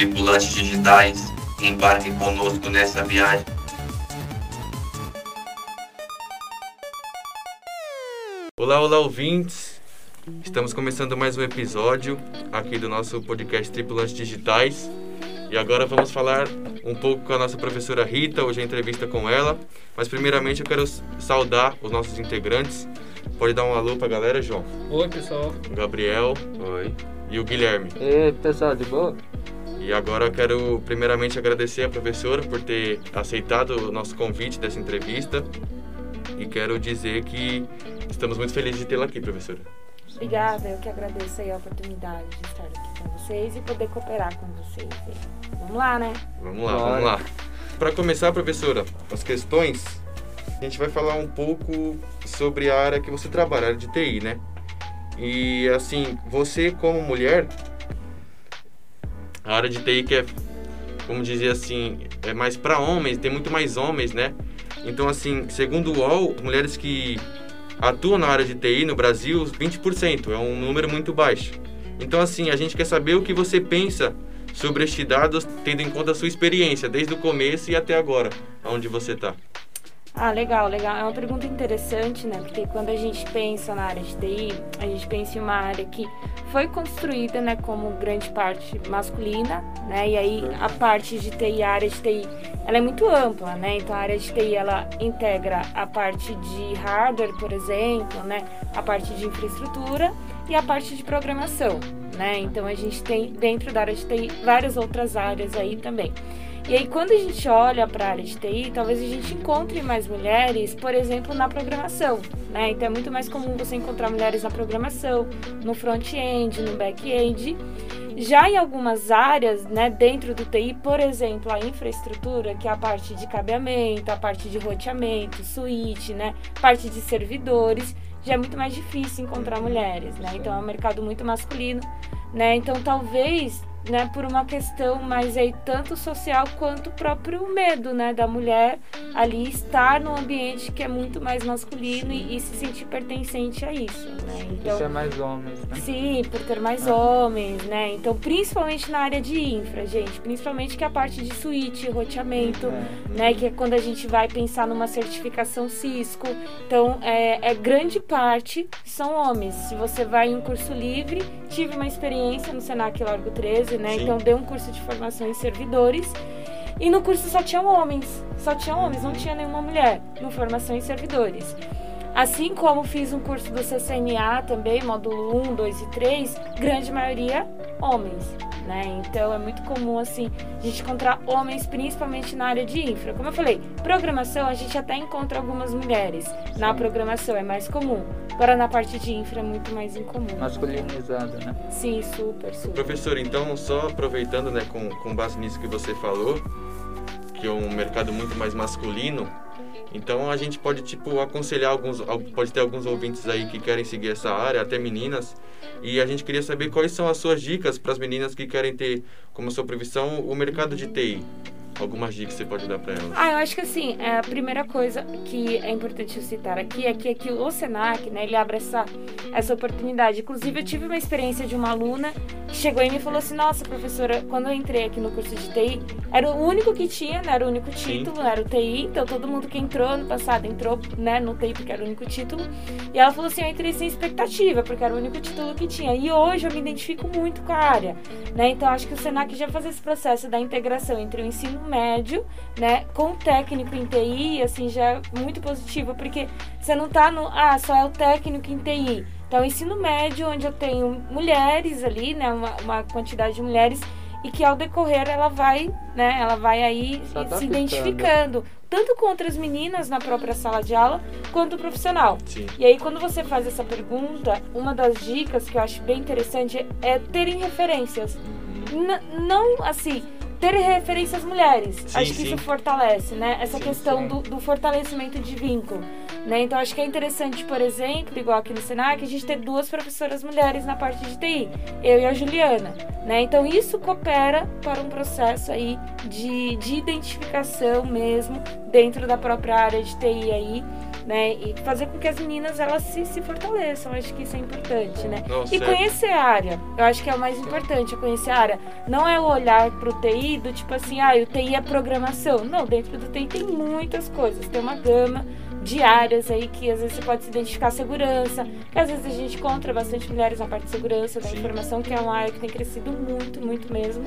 tripulantes digitais, embarquem conosco nessa viagem. Olá, olá, ouvintes! Estamos começando mais um episódio aqui do nosso podcast Tripulantes Digitais. E agora vamos falar um pouco com a nossa professora Rita, hoje a entrevista com ela. Mas primeiramente eu quero saudar os nossos integrantes. Pode dar um alô pra galera, João? Oi, pessoal. O Gabriel. Oi. E o Guilherme. E pessoal, de boa? E agora eu quero primeiramente agradecer a professora por ter aceitado o nosso convite dessa entrevista. E quero dizer que estamos muito felizes de tê-la aqui, professora. Obrigada, eu que agradeço aí a oportunidade de estar aqui com vocês e poder cooperar com vocês. Vamos lá, né? Vamos lá, Bora. vamos lá. Para começar, professora, as questões, a gente vai falar um pouco sobre a área que você trabalha, a área de TI, né? E assim, você como mulher, a área de TI que é, como dizer assim, é mais para homens, tem muito mais homens, né? Então assim, segundo o UOL, mulheres que atuam na área de TI no Brasil, 20%, é um número muito baixo. Então assim, a gente quer saber o que você pensa sobre este dado, tendo em conta a sua experiência, desde o começo e até agora, onde você está. Ah, legal, legal. É uma pergunta interessante, né? Porque quando a gente pensa na área de TI, a gente pensa em uma área que foi construída, né, como grande parte masculina, né? E aí a parte de TI, a área de TI, ela é muito ampla, né? Então a área de TI ela integra a parte de hardware, por exemplo, né? A parte de infraestrutura e a parte de programação, né? Então a gente tem dentro da área de TI várias outras áreas aí também. E aí, quando a gente olha para a área de TI, talvez a gente encontre mais mulheres, por exemplo, na programação, né? Então é muito mais comum você encontrar mulheres na programação, no front-end, no back-end. Já em algumas áreas, né, dentro do TI, por exemplo, a infraestrutura, que é a parte de cabeamento, a parte de roteamento, switch, né, parte de servidores, já é muito mais difícil encontrar mulheres, né? Então é um mercado muito masculino, né? Então talvez né, por uma questão mais aí tanto social quanto o próprio medo, né, da mulher ali estar num ambiente que é muito mais masculino e, e se sentir pertencente a isso, né? Então, Isso é mais homens, né? Sim, por ter mais homens, né? Então, principalmente na área de infra, gente, principalmente que é a parte de switch, roteamento, É. né? Que é quando a gente vai pensar numa certificação Cisco. Então, é, é grande parte são homens. Se você vai em um curso livre, tive uma experiência no Senac Largo 13, né? Sim. Então, dei um curso de formação em servidores. E no curso só tinham homens, só tinham homens, não tinha nenhuma mulher no formação em servidores. Assim como fiz um curso do CCNA também, módulo 1, 2 e 3, grande maioria homens, né? Então é muito comum assim a gente encontrar homens principalmente na área de infra. Como eu falei, programação a gente até encontra algumas mulheres. Na programação é mais comum. Agora na parte de infra é muito mais incomum. Masculinizado, né? Sim, super, super. Professor, então, só aproveitando, né, com, com base nisso que você falou, que é um mercado muito mais masculino, então a gente pode, tipo, aconselhar alguns, al- pode ter alguns ouvintes aí que querem seguir essa área, até meninas, e a gente queria saber quais são as suas dicas para as meninas que querem ter como sua profissão o mercado de TI. Algumas dicas que você pode dar para elas. Ah, eu acho que assim, é, a primeira coisa que é importante citar aqui é que aqui o Senac, né, ele abre essa, essa oportunidade. Inclusive, eu tive uma experiência de uma aluna que chegou e me falou assim, nossa, professora, quando eu entrei aqui no curso de TI, era o único que tinha, né, era o único título, era o TI, então todo mundo que entrou ano passado entrou, né, no TI porque era o único título. E ela falou assim, eu entrei sem expectativa, porque era o único título que tinha. E hoje eu me identifico muito com a área, né, então acho que o Senac já faz esse processo da integração entre o ensino médio, né, com o técnico em TI, assim, já é muito positivo, porque você não tá no, ah, só é o técnico em TI. Então, ensino médio, onde eu tenho mulheres ali, né, uma, uma quantidade de mulheres, e que ao decorrer ela vai, né, ela vai aí Se se identificando, tanto com outras meninas na própria sala de aula, quanto o profissional. Sim. E aí, quando você faz essa pergunta, uma das dicas que eu acho bem interessante é terem referências. N- não, assim, ter referências mulheres. Sim, acho que sim. isso fortalece, né? Essa Sim, questão do, do fortalecimento de vínculo. Né? Então, acho que é interessante, por exemplo, igual aqui no Senac, a gente ter duas professoras mulheres na parte de TI, eu e a Juliana. Né? Então, isso coopera para um processo aí de, de identificação mesmo dentro da própria área de TI aí, né? E fazer com que as meninas elas se, se fortaleçam, acho que isso é importante, né? E conhecer a área, eu acho que é o mais importante, conhecer a área. Não é o olhar pro TI do tipo assim, ah, o TI é programação. Não, dentro do TI tem muitas coisas, tem uma gama de áreas aí que às vezes você pode se identificar segurança, que às vezes a gente encontra bastante mulheres na parte de segurança da Sim. informação, que é uma área que tem crescido muito, muito mesmo,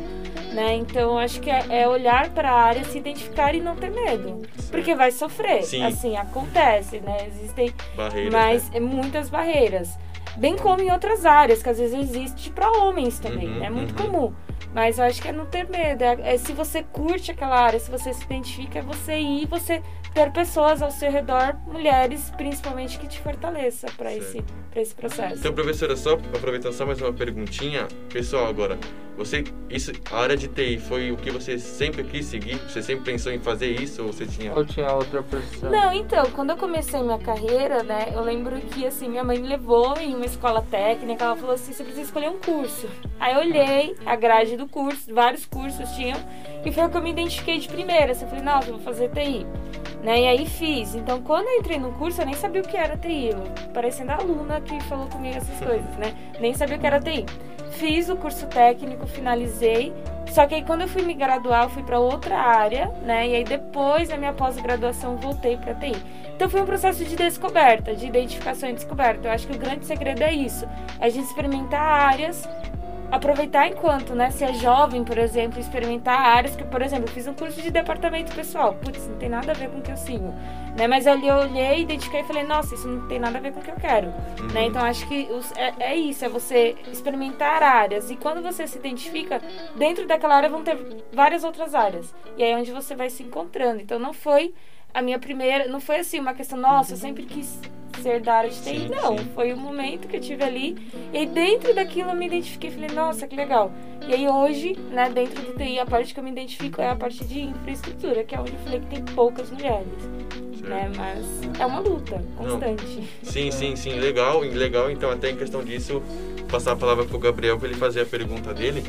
né? Então acho que é, é olhar para a área, se identificar e não ter medo, porque vai sofrer, Sim. assim acontece, né? Existem Barreiras, mas né? muitas barreiras. Bem como em outras áreas, que às vezes existe para homens também, Uhum, né? É muito uhum. comum. Mas eu acho que é não ter medo. É, é se você curte aquela área, se você se identifica, é você ir, você ter pessoas ao seu redor, mulheres principalmente, que te fortaleça para esse, pra esse processo. Então, professora, só aproveitando só mais uma perguntinha. Pessoal, agora, você, isso, a área de TI foi o que você sempre quis seguir? Você sempre pensou em fazer isso ou você tinha... Ou tinha outra profissão? Não, então, quando eu comecei minha carreira, né, eu lembro que, assim, minha mãe me levou em uma escola técnica, ela falou assim, você precisa escolher um curso. Aí eu olhei a grade do curso, vários cursos tinham, e foi o que eu me identifiquei de primeira. Assim, eu falei, nossa, eu vou fazer TI. Né, e aí fiz. Então, quando eu entrei no curso, eu nem sabia o que era TI. Eu, parecendo a aluna que falou comigo essas coisas, né? Nem sabia o que era TI. Fiz o curso técnico, finalizei. Só que aí quando eu fui me graduar, eu fui para outra área, né? E aí depois da minha pós-graduação, voltei para TI. Então foi um processo de descoberta, de identificação e descoberta. Eu acho que o grande segredo é isso. É a gente experimentar áreas, aproveitar enquanto, né? Se é jovem, por exemplo, experimentar áreas que, por exemplo, eu fiz um curso de departamento pessoal. Putz, não tem nada a ver com o que eu sigo. Né? Mas ali eu olhei, identifiquei e falei, nossa, isso não tem nada a ver com o que eu quero. Uhum. Né? Então acho que os- é, é isso, é você experimentar áreas. E quando você se identifica, dentro daquela área vão ter várias outras áreas. E aí é onde você vai se encontrando. Então não foi a minha primeira, não foi assim uma questão, nossa, eu sempre quis ser da área de TI. Sim, não, sim. foi o momento que eu tive ali. E dentro daquilo eu me identifiquei e falei, nossa, que legal. E aí hoje, né, dentro do TI, a parte que eu me identifico é a parte de infraestrutura, que é onde eu falei que tem poucas mulheres. Né? Mas é uma luta constante. Sim, sim, sim, legal, legal. Então, até em questão disso, passar a palavra pro Gabriel para ele fazer a pergunta dele.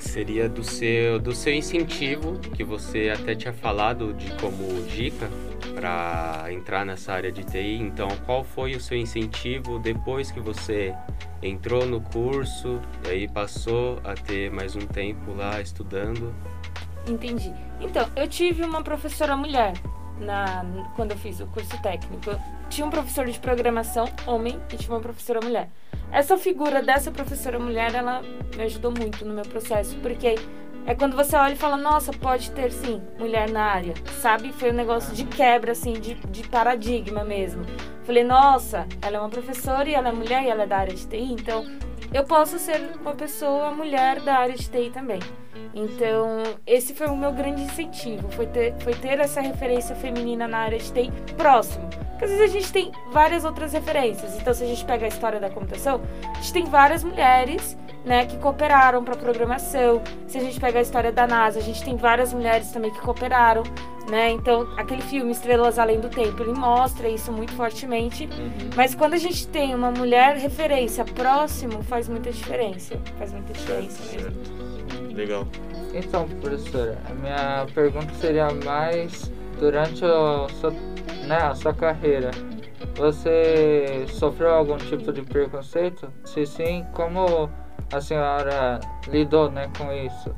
Seria do seu, do seu incentivo, que você até tinha falado de como dica para entrar nessa área de TI. Então, qual foi o seu incentivo depois que você entrou no curso e aí passou a ter mais um tempo lá estudando? Entendi. Então, eu tive uma professora mulher na, quando eu fiz o curso técnico. Eu tinha um professor de programação, homem, e tinha uma professora mulher. Essa figura dessa professora mulher, ela me ajudou muito no meu processo, porque é quando você olha e fala, nossa, pode ter sim mulher na área, sabe? Foi um negócio de quebra, assim, de, de paradigma mesmo. Falei, nossa, ela é uma professora e ela é mulher e ela é da área de TI, então eu posso ser uma pessoa mulher da área de TI também. Então, esse foi o meu grande incentivo, foi ter, foi ter essa referência feminina na área de TI próximo. Porque às vezes a gente tem várias outras referências. Então, se a gente pega a história da computação, a gente tem várias mulheres né, que cooperaram para programação. Se a gente pega a história da NASA, a gente tem várias mulheres também que cooperaram. Né? Então, aquele filme Estrelas Além do Tempo, ele mostra isso muito fortemente. Mas quando a gente tem uma mulher referência próximo, faz muita diferença. Faz muita Certo, diferença mesmo. certo. Legal. Então, professora, a minha pergunta seria mais durante a sua, né, a sua carreira. Você sofreu algum tipo de preconceito? Se sim, como a senhora lidou né, com isso?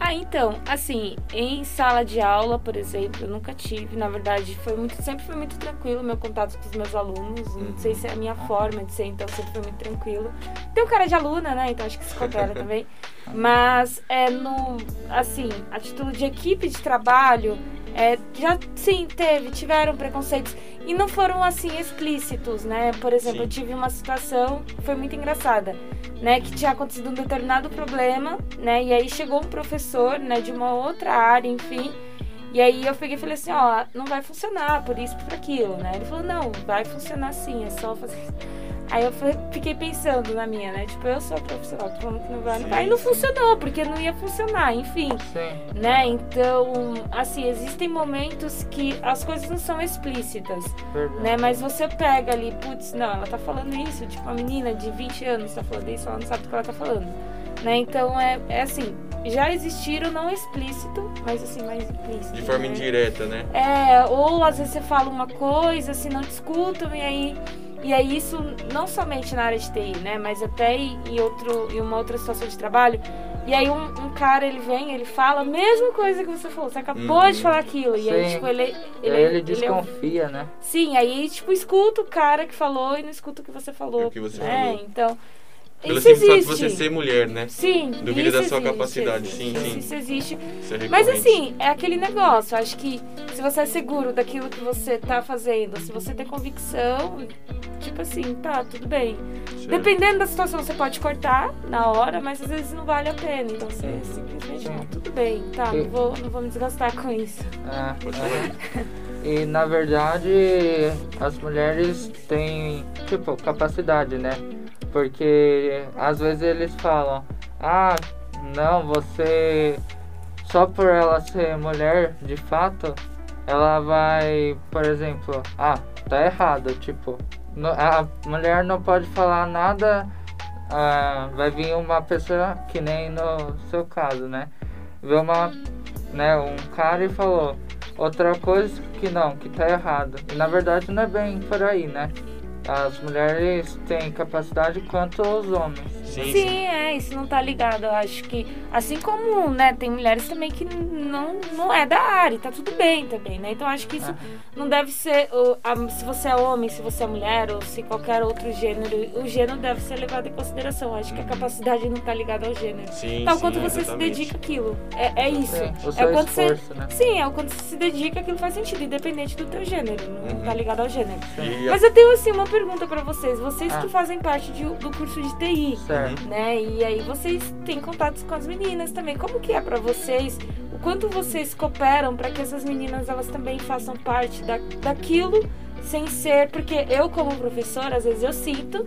Ah, então, assim, em sala de aula, por exemplo, eu nunca tive, na verdade, foi muito, sempre foi muito tranquilo o meu contato com os meus alunos. Não sei se é a minha forma de ser, então sempre foi muito tranquilo. Tem um cara de aluna, né? Então acho que se coopera também. Mas é no, assim, a título de equipe de trabalho, é, já sim, teve, tiveram preconceitos. E não foram assim explícitos, né? Por exemplo, Sim. eu tive uma situação que foi muito engraçada né, que tinha acontecido um determinado problema, né, e aí chegou um professor, né, de uma outra área, enfim, e aí eu peguei e falei assim, ó, não vai funcionar por isso, por aquilo, né, ele falou, não, vai funcionar sim, é só fazer Aí eu fiquei pensando na minha, né, tipo, eu sou profissional, tô falando que não vai, não vai, e não funcionou, porque não ia funcionar, enfim, Sim, né, então, assim, existem momentos que as coisas não são explícitas, verdade. né? Mas você pega ali, putz, não, ela tá falando isso, tipo, uma menina de 20 anos tá falando isso, ela não sabe do que ela tá falando, né? Então é, é assim, já existiram, não explícito, mas assim, mais implícito. De forma né? indireta, né? É, ou às vezes você fala uma coisa, assim, não discutam, e aí. E aí isso não somente na área de TI, né? Mas até em, outro, em uma outra situação de trabalho. E aí um, um cara, ele vem, ele fala a mesma coisa que você falou. Você acabou Uhum. de falar aquilo. E aí, Sim. tipo, ele. Ele, Ele, ele é- desconfia, né? Sim, aí, tipo, escuta o cara que falou e não escuta o que você falou. O que você né? falou. Então. Pelo isso simples fato de existe. você ser mulher, né? Sim, Duvida isso da sua existe, capacidade, existe, sim, sim. Isso existe. Isso é Mas assim, é aquele negócio. Acho que se você é seguro daquilo que você tá fazendo, se você tem convicção, tipo assim, tá, tudo bem. Certo. Dependendo da situação, você pode cortar na hora, mas às vezes não vale a pena. Então você Uhum. simplesmente, Sim. não, tudo bem, tá, não vou, não vou me desgastar com isso. Pode é. E na verdade as mulheres têm tipo capacidade, né? Porque às vezes eles falam, ah, não, você só por ela ser mulher de fato, ela vai, por exemplo, ah, tá errado, tipo, a mulher não pode falar nada, ah, vai vir uma pessoa que nem no seu caso, né? Vê uma, né, um cara e falou outra coisa que não, que tá errado. E na verdade não é bem por aí, né? As mulheres têm capacidade quanto os homens. Sim, Sim, sim. é, isso não tá ligado. Eu acho que, assim como, né, tem mulheres também que não, não é da área, tá tudo bem também, né? Então acho que isso Ah. não deve ser, o- a- se você é homem, se você é mulher, ou se qualquer outro gênero, o gênero deve ser levado em consideração. Acho que a capacidade não tá ligada ao gênero. Sim, Tal sim, quanto você exatamente. se dedica àquilo. É, é isso. É, o É quando você. esforço, né? Sim, é o quanto você se dedica, aquilo faz sentido, independente do teu gênero. Não Uhum. tá ligado ao gênero. E a- Mas eu tenho assim uma pergunta pra vocês. Vocês Ah. que fazem parte de- do curso de TI, Certo. Né? E aí vocês têm contatos com as meninas também. Como que é pra vocês? O quanto vocês cooperam pra que essas meninas elas também façam parte da, daquilo sem ser, porque eu como professora às vezes eu sinto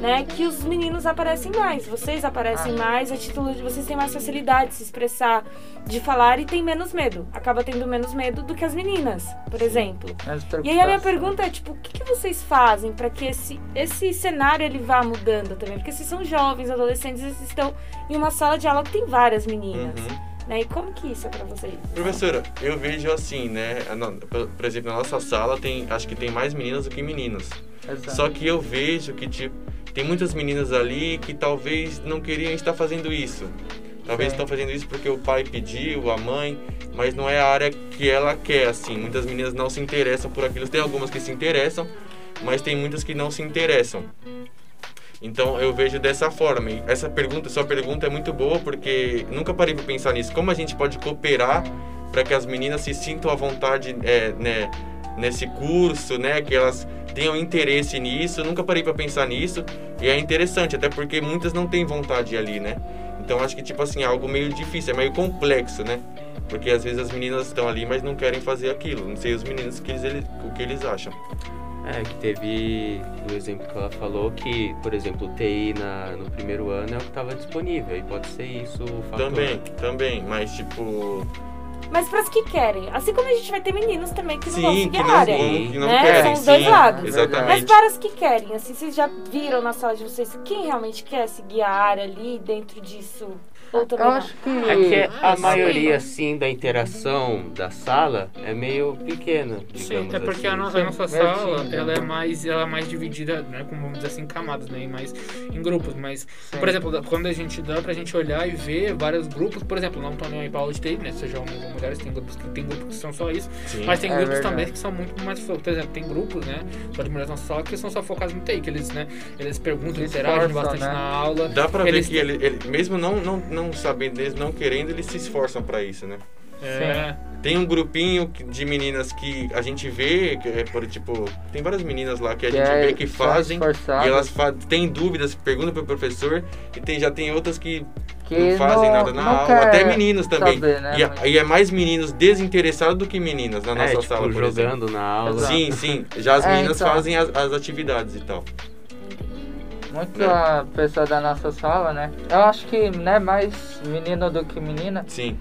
né, que os meninos aparecem mais, vocês aparecem Ah. mais, a título de vocês têm mais facilidade de se expressar, de falar e tem menos medo. Acaba tendo menos medo do que as meninas, por exemplo. Menos E aí a minha preocupação. pergunta é, tipo, o que, que vocês fazem para que esse, esse cenário ele vá mudando também? Porque vocês são jovens, adolescentes, vocês estão em uma sala de aula que tem várias meninas, Uhum. né? E como que isso é pra vocês? Professora, eu vejo assim, né? por exemplo, na nossa sala tem, acho que tem mais meninas do que meninos. Exato. Só que eu vejo que tipo, tem muitas meninas ali que talvez não queriam estar fazendo isso. Talvez estão fazendo isso porque o pai pediu, a mãe, mas não é a área que ela quer, assim. Muitas meninas não se interessam por aquilo. Tem algumas que se interessam, mas tem muitas que não se interessam. Então eu vejo dessa forma. E essa pergunta, sua pergunta é muito boa porque nunca parei para pensar nisso. Como a gente pode cooperar para que as meninas se sintam à vontade, é, né, nesse curso, né, que elas tenham interesse nisso. Eu nunca parei para pensar nisso e é interessante, até porque muitas não têm vontade ali, né? Então acho que tipo assim, é algo meio difícil, é meio complexo, né? Porque às vezes as meninas estão ali, mas não querem fazer aquilo. Não sei os meninos que eles, o que eles acham. É, que teve o exemplo que ela falou que, por exemplo, o TI na, no primeiro ano é o que estava disponível. E pode ser isso o fator. Também, também, mas tipo, Mas pras que querem, assim como a gente vai ter meninos também que não vão sim, seguir que a não, área. vão- que não né? querem, São os sim, dois lados. Mas exatamente. para as que querem, assim, vocês já viram na sala de vocês quem realmente quer seguir a área ali dentro disso? Ou também Eu não? acho que. É que a sim. maioria, assim, da interação da sala é meio pequena, Sim, digamos é porque assim. a, no- a nossa sala, sim. ela é mais, ela é mais dividida, né, como vamos dizer assim, em camadas, né, mais em grupos, mas, Sim. por exemplo, quando a gente dá pra gente olhar e ver vários grupos, por exemplo, não tô nem para aula de TI, né, seja homens ou mulheres, tem grupos que tem grupos que são só isso, Sim. mas tem É grupos verdade. também que são muito mais, por exemplo, tem grupos, né, só de mulheres na nossa sala que são só focados no que eles, né, eles perguntam, Se interagem esforçam, bastante né? na aula. Dá pra ver Eles que têm- ele, ele- mesmo não, não, não sabendo, eles não querendo, eles se esforçam pra isso, né? É, Tem um grupinho de meninas que a gente vê, que é por tipo, tem várias meninas lá que a Que gente é- vê que fazem e elas fa têm dúvidas, perguntam pro professor e tem, já tem outras que, que não fazem nada na não aula, até meninos também. saber, né, e, é- e é mais meninos desinteressados do que meninas na É, nossa tipo, sala, por exemplo. jogando na aula. Sim, sim. Já as É, meninas então. fazem as, as atividades e tal. Muito né? a pessoa da nossa sala, né? Eu acho que, né, mais menino do que menina, Sim.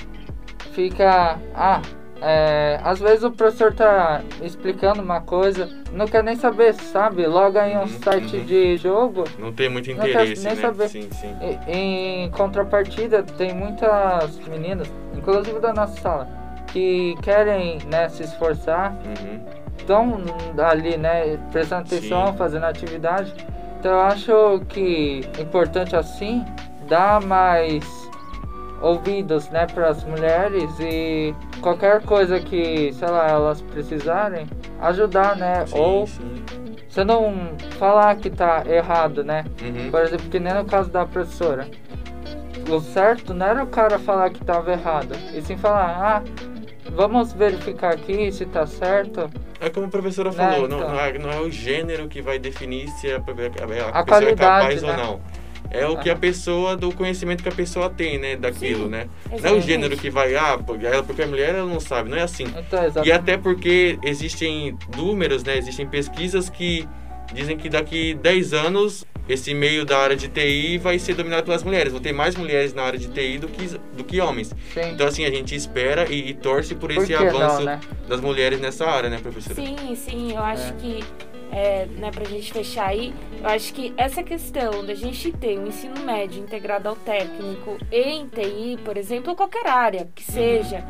fica. Ah, é, às vezes o professor tá explicando uma coisa, não quer nem saber, sabe? Loga em um Uhum, site uhum. de jogo. Não tem muito interesse, nem né? saber. Sim, sim. E- Em contrapartida, tem muitas meninas, inclusive da nossa sala, que querem né, se esforçar, Uhum. estão ali, né, prestando atenção, Sim. fazendo atividade. Então eu acho que importante assim dar mais ouvidos, né, para as mulheres e qualquer coisa que, sei lá, elas precisarem, ajudar, né? Sim, Ou sim. você não falar que tá errado, né? Uhum. Por exemplo, que nem no caso da professora. O certo não era o cara falar que tava errado, e sim falar, ah, vamos verificar aqui se tá certo. É como a professora Né, falou, não, então. não é, não é o gênero que vai definir se a, a, a pessoa é capaz né? ou não. É o que a pessoa, do conhecimento que a pessoa tem, né, daquilo, Sim, né? Não é o exatamente. gênero que vai, ah, porque ela- porque é mulher ela não sabe, não é assim. Então, E exatamente. até porque existem números, né? Existem pesquisas que dizem que daqui 10 anos esse meio da área de TI vai ser dominado pelas mulheres. Vão ter mais mulheres na área de TI do que, do que homens. Sim. Então, assim, a gente espera e, e torce por Por esse não, avanço né? das mulheres nessa área, né, professora? Sim, sim, eu acho É. que, é, né, pra gente fechar aí, eu acho que essa questão da gente ter um ensino médio integrado ao técnico em TI, por exemplo, ou qualquer área que seja,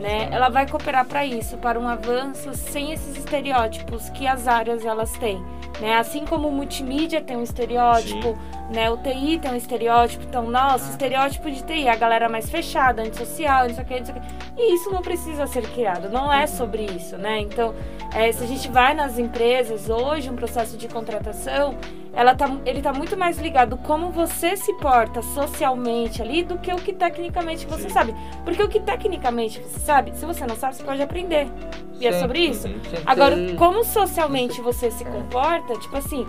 né, ela vai cooperar para isso, para um avanço sem esses estereótipos que as áreas elas têm. Né? Assim como o multimídia tem um estereótipo, né? O TI tem um estereótipo, então, nossa, Ah. estereótipo de TI, a galera mais fechada, antissocial, não sei o que, não sei o que. E isso não precisa ser criado, não é sobre isso, né? Então, é, se a gente vai nas empresas hoje, um processo de contratação, ela tá, ele tá muito mais ligado como você se porta socialmente ali do que o que tecnicamente você Sim. sabe. Porque o que tecnicamente você sabe, se você não sabe, você pode aprender. E é Sim. sobre isso. Sim, Agora, como socialmente você se É. comporta, tipo assim,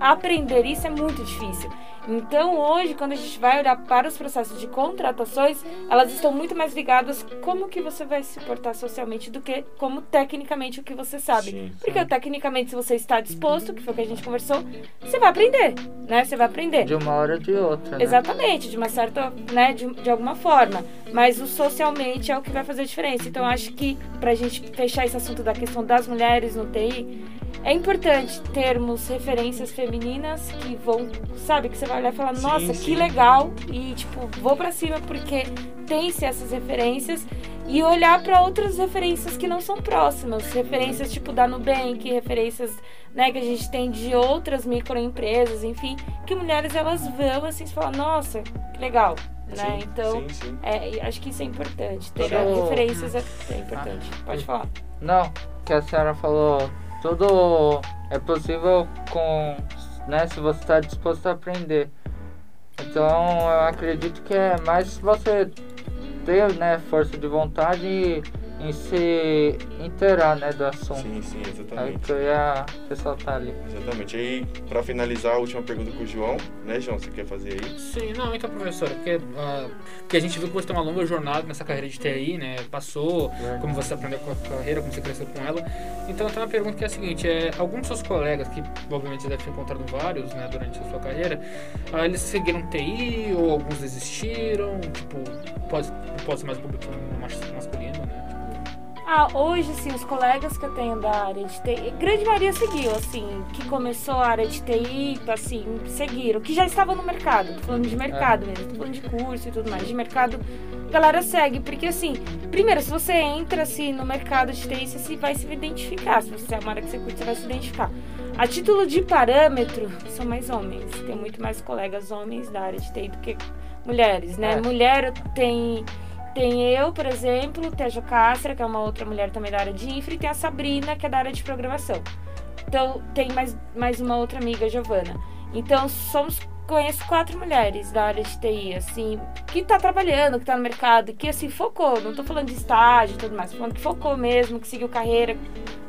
aprender isso é muito difícil. Então, hoje, quando a gente vai olhar para os processos de contratações, elas estão muito mais ligadas como que você vai se portar socialmente do que como tecnicamente o que você sabe. Sim. Porque tecnicamente, se você está disposto, que foi o que a gente conversou, você vai aprender, né? Você vai aprender. De uma hora ou de outra, né? Exatamente, de uma certa, né, de, de alguma forma. Mas o socialmente é o que vai fazer a diferença. Então, acho que pra gente fechar esse assunto da questão das mulheres no TI, é importante termos referências femininas que vão, sabe, que você vai olhar e falar, Sim, nossa, sim. que legal, e tipo, vou pra cima porque tem-se essas referências e olhar pra outras referências que não são próximas, referências tipo da Nubank, referências, né, que a gente tem de outras microempresas, enfim, que mulheres elas vão assim, e falam, nossa, que legal, né? Sim, então, sim, sim. é, acho que isso é importante. Ter Eu- referências é, é importante. Pode falar. Não, que a senhora falou, tudo é possível com, né, se você está disposto a aprender. Então eu acredito que é mais se você ter, né, força de vontade em se inteirar, né, do assunto. Sim, sim, É o exatamente. que eu ia ressaltar ali. Exatamente. Aí, pra finalizar, a última pergunta com o João, né, João? Você quer fazer aí? Sim, não, então, professora, porque, ah, porque a gente viu que você tem uma longa jornada nessa carreira de TI, né? Passou, como você aprendeu com a carreira, como você cresceu com ela. Então, eu tenho uma pergunta que é a seguinte: é, alguns dos seus colegas, que obviamente você deve ter encontrado vários, né, durante a sua carreira, ah, eles seguiram TI ou alguns desistiram? Tipo, pode, pode ser mais público mas- masculino? Ah, hoje, assim, os colegas que eu tenho da área de TI, grande maioria seguiu, assim, que começou a área de TI, assim, seguiram, que já estavam no mercado, tô falando de mercado mesmo, tô falando de curso e tudo mais, de mercado, a galera segue, porque assim, primeiro, se você entra, assim, no mercado de TI, você vai se identificar, se você é uma área que você curte, você vai se identificar. A título de parâmetro, são mais homens, tem muito mais colegas homens da área de TI do que mulheres, né? É. Mulher tem... Tem eu, por exemplo, tem a Jo Castro, que é uma outra mulher também da área de infra, e tem a Sabrina, que é da área de programação. Então, tem mais, mais uma outra amiga, Giovana. Então, somos conheço quatro mulheres da área de TI, assim, que tá trabalhando, que tá no mercado, que assim, focou, não tô falando de estágio e tudo mais, tô falando que focou mesmo, que seguiu carreira,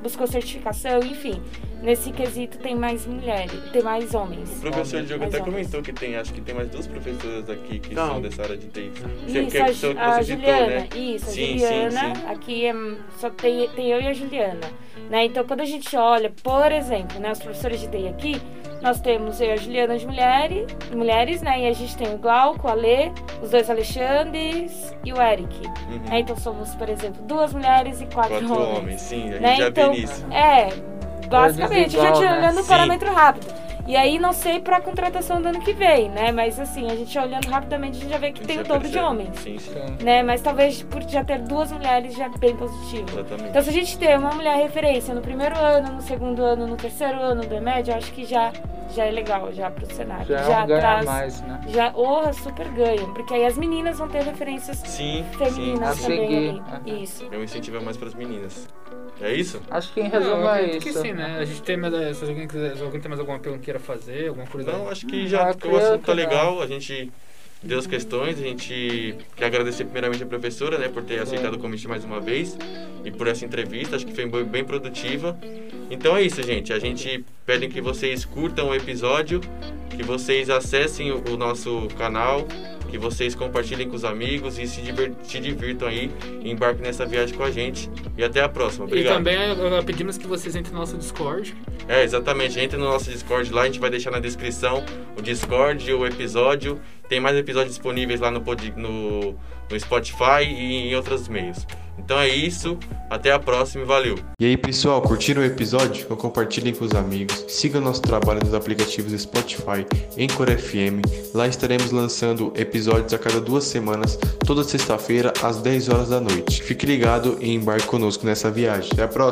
buscou certificação, enfim. Nesse quesito tem mais mulheres, tem mais homens. O professor Diogo até homens. comentou que tem, acho que tem mais duas professoras aqui que Não. são dessa área de TI. Isso, Que- que a, você- Ju- você a citou, Juliana, né? isso, a Sim, sim, Juliana, sim. aqui é, só tem, tem eu e a Juliana, né? Então, quando a gente olha, por exemplo, né, os professores de TI aqui, nós temos eu e a Juliana de mulheres, mulheres, né? E a gente tem o Glauco, o Alê, os dois Alexandres e o Eric. Uhum. É, então somos, por exemplo, duas mulheres e quatro, Quatro homens. homens, sim, a gente né? já então, vê nisso. É, basicamente, a gente desigual, né? olhando o parâmetro rápido. E aí, não sei pra contratação do ano que vem, né? Mas assim, a gente olhando rapidamente, a gente já vê que tem já o dobro de homens. Sim, sim. Né? Mas talvez por já ter duas mulheres já é bem positivo. exatamente. Então, se a gente ter uma mulher referência no primeiro ano, no segundo ano, no terceiro ano do EMED, eu acho que já, já é legal, já pro cenário. Já, é um ganha traz. mais, né? Já, orra, super ganham. Porque aí as meninas vão ter referências Sim, femininas sim, também seguir. ali. Isso. É um incentivo mais para as meninas. É isso? Acho que em Não, resumo eu é acredito que isso. sim, né? A gente tem mais. Se alguém, quiser, se alguém tem mais alguma pergunta que queira fazer, alguma coisa. Não, acho que Hum, já ah, que o assunto tá legal. A gente deu as questões. A gente quer agradecer primeiramente a professora, né, por ter aceitado o convite mais uma vez e por essa entrevista. Acho que foi bem- bem produtiva. Então é isso, gente. A gente pede que vocês curtam o episódio, que vocês acessem o o nosso canal, que vocês compartilhem com os amigos e se, diver- se divirtam aí e embarquem nessa viagem com a gente. E até a próxima. E Obrigado. também eh, pedimos que vocês entrem no nosso Discord. É, exatamente. Entre no nosso Discord lá, a gente vai deixar na descrição o Discord, o episódio. Tem mais episódios disponíveis lá no, no, no Spotify e em outros meios. Então é isso, até a próxima e valeu! E aí pessoal, curtiram o episódio? Então compartilhem com os amigos, sigam nosso trabalho nos aplicativos Spotify, Anchor FM, lá estaremos lançando episódios a cada duas semanas, toda sexta-feira às 10 horas da noite. Fique ligado e embarque conosco nessa viagem. Até a próxima!